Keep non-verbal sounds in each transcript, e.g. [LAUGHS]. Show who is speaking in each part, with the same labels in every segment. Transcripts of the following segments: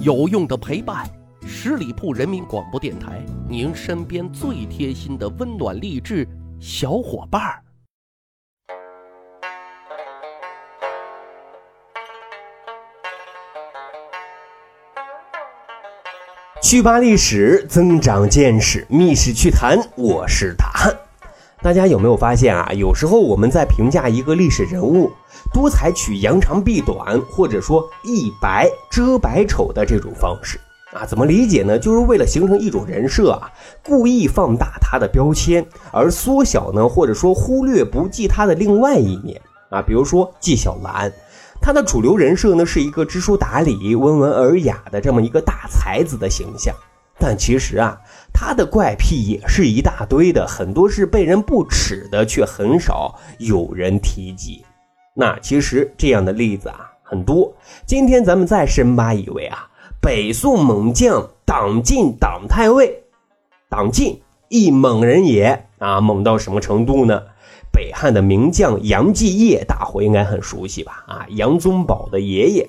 Speaker 1: 有用的陪伴，十里铺人民广播电台，您身边最贴心的温暖励志小伙伴儿。
Speaker 2: 趣扒历史，增长见识，密室趣谈，我是大汉。大家有没有发现啊？有时候我们在评价一个历史人物，多采取扬长避短，或者说一白遮百丑的这种方式啊？怎么理解呢？就是为了形成一种人设啊，故意放大他的标签，而缩小呢，或者说忽略不计他的另外一面啊。比如说纪晓岚。他的主流人设呢，是一个知书达理、温文尔雅的这么一个大才子的形象，但其实啊，他的怪癖也是一大堆的，很多是被人不耻的，却很少有人提及。那其实这样的例子啊很多。今天咱们再深扒一位啊，北宋猛将党进党太尉，党进一猛人也啊，猛到什么程度呢？北汉的名将杨继业，大伙应该很熟悉吧？啊，杨宗保的爷爷。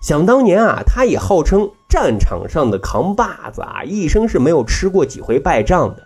Speaker 2: 想当年啊，他也号称战场上的扛把子啊，一生是没有吃过几回败仗的。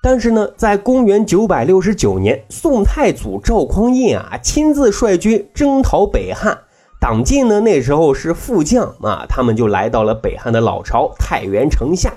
Speaker 2: 但是呢，在公元九百六十九年，宋太祖赵匡胤啊，亲自率军征讨北汉。党进呢，那时候是副将啊，他们就来到了北汉的老巢太原城下。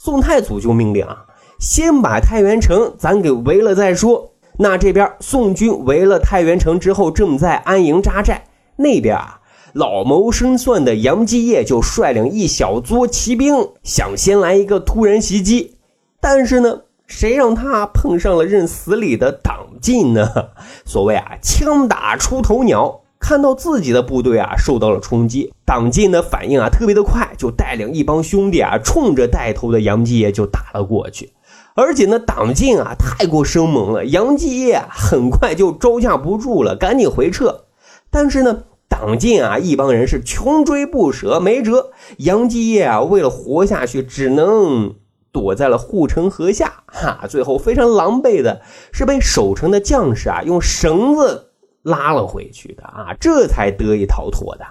Speaker 2: 宋太祖就命令啊，先把太原城咱给围了再说。那这边宋军围了太原城之后，正在安营扎寨。那边啊，老谋深算的杨继业就率领一小撮骑兵，想先来一个突然袭击。但是呢，谁让他碰上了认死理的党进呢？[LAUGHS] 所谓啊，枪打出头鸟。看到自己的部队啊受到了冲击，党进的反应啊特别的快，就带领一帮兄弟啊，冲着带头的杨继业就打了过去。而且呢，党进啊太过生猛了，杨继业很快就招架不住了，赶紧回撤。但是呢，党进啊一帮人是穷追不舍，没辙。杨继业啊为了活下去，只能躲在了护城河下。哈，最后非常狼狈的是被守城的将士啊用绳子拉了回去的啊，这才得以逃脱的。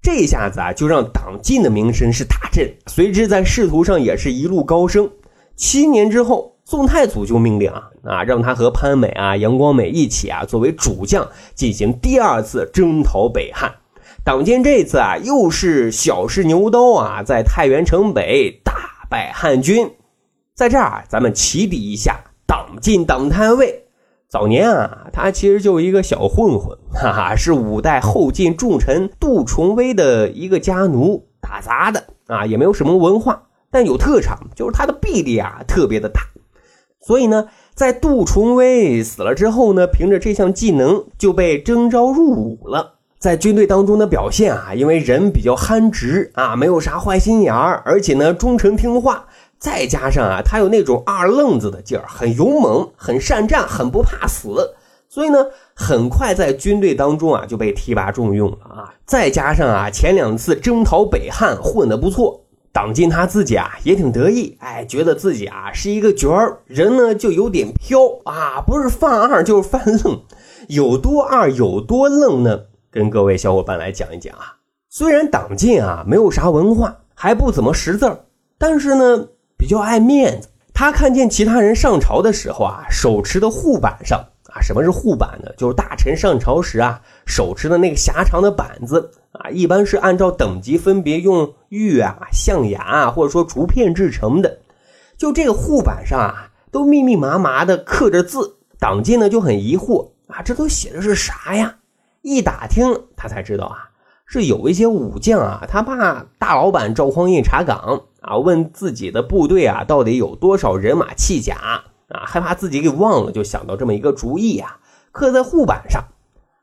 Speaker 2: 这下子啊就让党进的名声是大振，随之在仕途上也是一路高升。七年之后，宋太祖就命令啊啊，让他和潘美啊、杨光美一起啊，作为主将进行第二次征讨北汉。党建这次啊，又是小试牛刀啊，在太原城北大败汉军。在这儿，咱们起笔一下，党进党太尉，早年啊，他其实就是一个小混混，[LAUGHS] 哈哈，是五代后晋重臣杜重威的一个家奴，打杂的啊，也没有什么文化。但有特长，就是他的臂力啊特别的大，所以呢，在杜重威死了之后呢，凭着这项技能就被征召入伍了。在军队当中的表现啊，因为人比较憨直啊，没有啥坏心眼儿，而且呢忠诚听话，再加上啊他有那种二愣子的劲儿，很勇猛，很善战，很不怕死，所以呢，很快在军队当中啊就被提拔重用了啊。再加上啊前两次征讨北汉混得不错。党进他自己啊也挺得意，哎，觉得自己啊是一个角儿，人呢就有点飘啊，不是犯二就是犯愣，有多二有多愣呢？跟各位小伙伴来讲一讲啊。虽然党进啊没有啥文化，还不怎么识字儿，但是呢比较爱面子。他看见其他人上朝的时候啊，手持的护板上啊，什么是护板呢？就是大臣上朝时啊手持的那个狭长的板子。啊，一般是按照等级分别用玉啊、象牙啊，或者说竹片制成的。就这个护板上啊，都密密麻麻的刻着字。党进呢就很疑惑啊，这都写的是啥呀？一打听，他才知道啊，是有一些武将啊，他怕大老板赵匡胤查岗啊，问自己的部队啊到底有多少人马器甲啊，害怕自己给忘了，就想到这么一个主意啊，刻在护板上。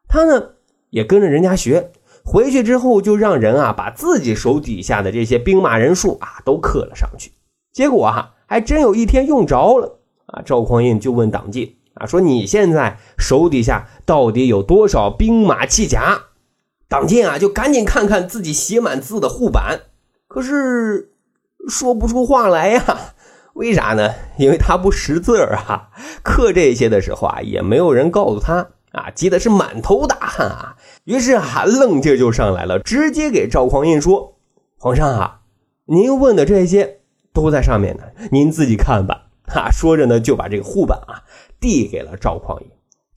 Speaker 2: 他呢也跟着人家学。回去之后，就让人啊把自己手底下的这些兵马人数啊都刻了上去。结果啊，还真有一天用着了啊！赵匡胤就问党进啊，说你现在手底下到底有多少兵马器甲？党进啊就赶紧看看自己写满字的护板，可是说不出话来呀。[LAUGHS] 为啥呢？因为他不识字啊。刻这些的时候啊，也没有人告诉他。啊，急的是满头大汗啊！于是啊，愣劲就上来了，直接给赵匡胤说：“皇上啊，您问的这些都在上面呢，您自己看吧。哈，说着呢，就把这个护板啊递给了赵匡胤。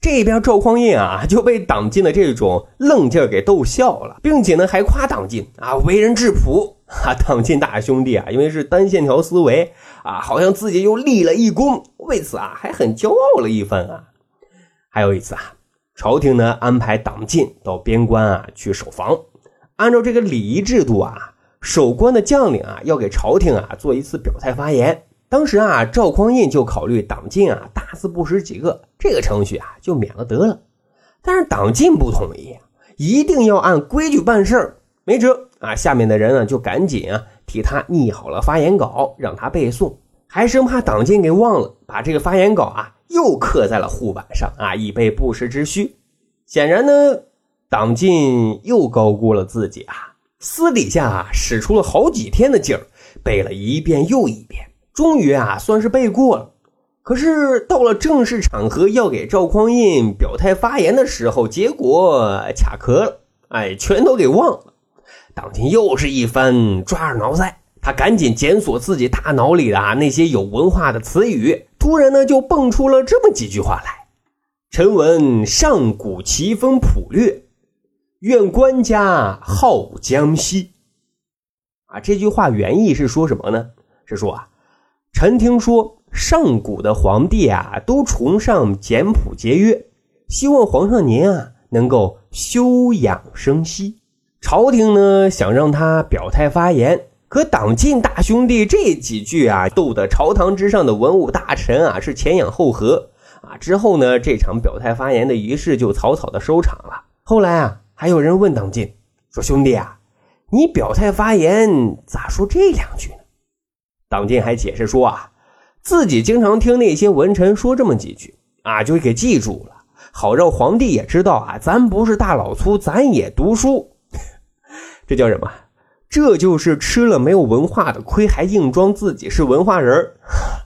Speaker 2: 这边赵匡胤啊就被党进的这种愣劲儿给逗笑了，并且呢还夸党进啊为人质朴啊，党进大兄弟啊，因为是单线条思维啊，好像自己又立了一功，为此啊还很骄傲了一番啊。还有一次啊，朝廷呢安排党进到边关啊去守防，按照这个礼仪制度啊，守关的将领啊要给朝廷啊做一次表态发言。当时啊，赵匡胤就考虑党进啊，大字不识几个，这个程序啊就免了得了。但是党进不同意，一定要按规矩办事儿，没辙啊。下面的人呢就赶紧啊替他拟好了发言稿，让他背诵，还生怕党进给忘了，把这个发言稿啊又刻在了护板上啊，以备不时之需。显然呢，党进又高估了自己啊，私底下啊使出了好几天的劲儿，背了一遍又一遍。终于啊，算是背过了。可是到了正式场合要给赵匡胤表态发言的时候，结果卡壳了，哎，全都给忘了。党进又是一番抓耳挠腮，他赶紧检索自己大脑里的啊那些有文化的词语，突然呢就蹦出了这么几句话来：“臣闻上古奇风普略，愿官家好江西。”啊，这句话原意是说什么呢？是说啊。臣听说上古的皇帝啊，都崇尚简朴节约，希望皇上您啊能够休养生息。朝廷呢想让他表态发言，可党进大兄弟这几句啊，逗得朝堂之上的文武大臣啊是前仰后合啊。之后呢，这场表态发言的仪式就草草的收场了。后来啊，还有人问党进说：“兄弟啊，你表态发言咋说这两句呢？”党进还解释说啊，自己经常听那些文臣说这么几句啊，就给记住了，好让皇帝也知道啊，咱不是大老粗，咱也读书。[LAUGHS] 这叫什么？这就是吃了没有文化的亏，还硬装自己是文化人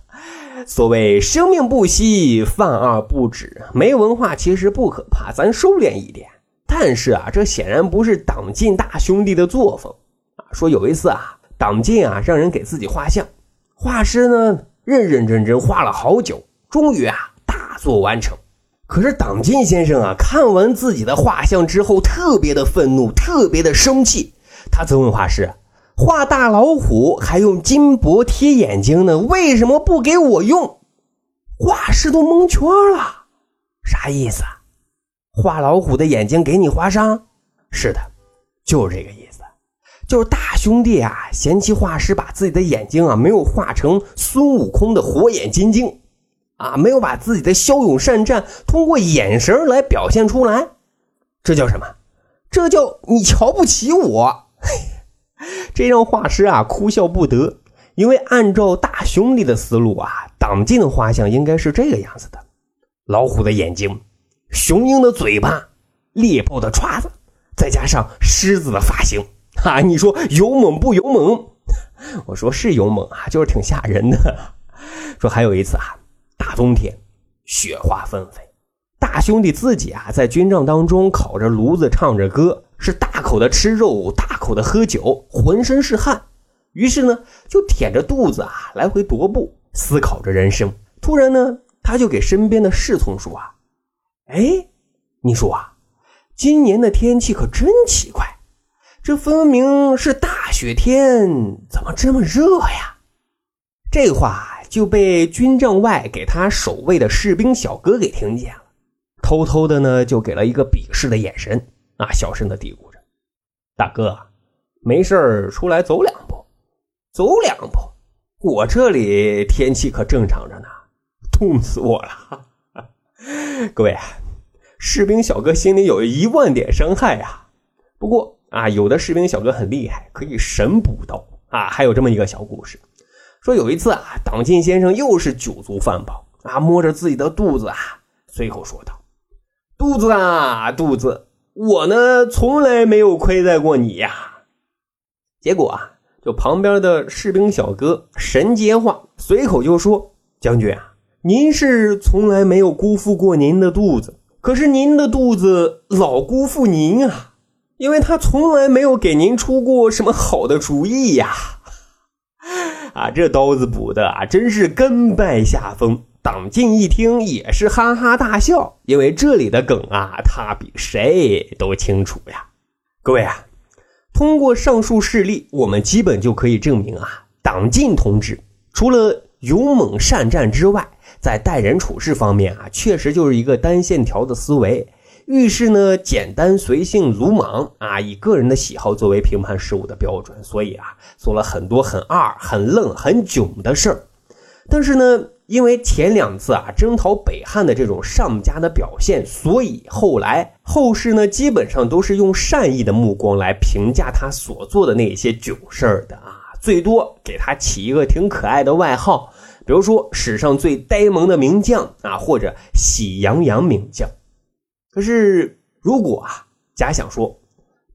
Speaker 2: [LAUGHS] 所谓生命不息，饭二不止。没文化其实不可怕，咱收敛一点。但是啊，这显然不是党进大兄弟的作风啊。说有一次啊，党进啊让人给自己画像。画师呢，认认真真画了好久，终于啊，大作完成。可是党进先生啊，看完自己的画像之后，特别的愤怒，特别的生气。他责问画师：“画大老虎还用金箔贴眼睛呢，为什么不给我用？”画师都蒙圈了，啥意思啊？画老虎的眼睛给你画上？是的，就是这个意思。就是大兄弟啊，嫌弃画师把自己的眼睛啊没有画成孙悟空的火眼金睛，啊，没有把自己的骁勇善战通过眼神来表现出来，这叫什么？这叫你瞧不起我！[LAUGHS] 这让画师啊哭笑不得，因为按照大兄弟的思路啊，党进的画像应该是这个样子的：老虎的眼睛，雄鹰的嘴巴，猎豹的爪子，再加上狮子的发型。啊，你说勇猛不勇猛？[LAUGHS] 我说是勇猛啊，就是挺吓人的。说还有一次啊，大冬天，雪花纷飞，大兄弟自己啊在军帐当中烤着炉子，唱着歌，是大口的吃肉，大口的喝酒，浑身是汗。于是呢，就舔着肚子啊来回踱步，思考着人生。突然呢，他就给身边的侍从说啊：“哎，你说啊，今年的天气可真奇怪。”这分明是大雪天，怎么这么热呀？这话就被军帐外给他守卫的士兵小哥给听见了，偷偷的呢就给了一个鄙视的眼神，啊，小声的嘀咕着：“大哥，没事出来走两步，走两步，我这里天气可正常着呢，冻死我了。[LAUGHS] ”各位，士兵小哥心里有一万点伤害呀，不过。啊，有的士兵小哥很厉害，可以神补刀啊。还有这么一个小故事，说有一次啊，党进先生又是酒足饭饱啊，摸着自己的肚子啊，随口说道：“肚子啊，肚子，我呢从来没有亏待过你呀。”结果啊，就旁边的士兵小哥神接话，随口就说：“将军啊，您是从来没有辜负过您的肚子，可是您的肚子老辜负您啊。”因为他从来没有给您出过什么好的主意呀。啊，这刀子补的啊，真是甘拜下风。党进一听也是哈哈大笑，因为这里的梗啊，他比谁都清楚呀。各位啊，通过上述事例，我们基本就可以证明啊，党进同志除了勇猛善战之外，在待人处事方面啊，确实就是一个单线条的思维。遇事呢，简单随性、鲁莽啊，以个人的喜好作为评判事物的标准，所以啊，做了很多很二、很愣、很囧的事儿。但是呢，因为前两次啊征讨北汉的这种上佳的表现，所以后来后世呢，基本上都是用善意的目光来评价他所做的那些囧事儿的啊，最多给他起一个挺可爱的外号，比如说史上最呆萌的名将啊，或者喜羊羊名将。可是，如果啊，假想说，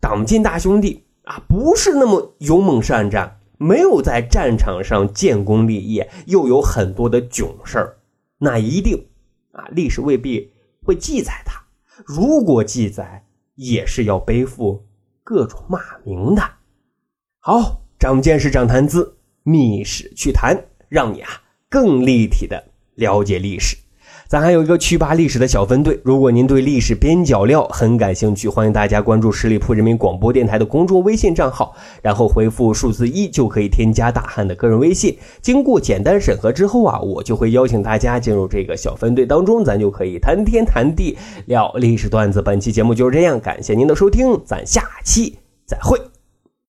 Speaker 2: 党进大兄弟啊，不是那么勇猛善战，没有在战场上建功立业，又有很多的囧事儿，那一定啊，历史未必会记载他。如果记载，也是要背负各种骂名的。好，长见识，长谈资，密史趣谈，让你啊更立体的了解历史。咱还有一个去吧历史的小分队，如果您对历史边角料很感兴趣，欢迎大家关注十里铺人民广播电台的公众微信账号，然后回复数字一就可以添加大汉的个人微信。经过简单审核之后啊，我就会邀请大家进入这个小分队当中，咱就可以谈天谈地聊历史段子。本期节目就是这样，感谢您的收听，咱下期再会。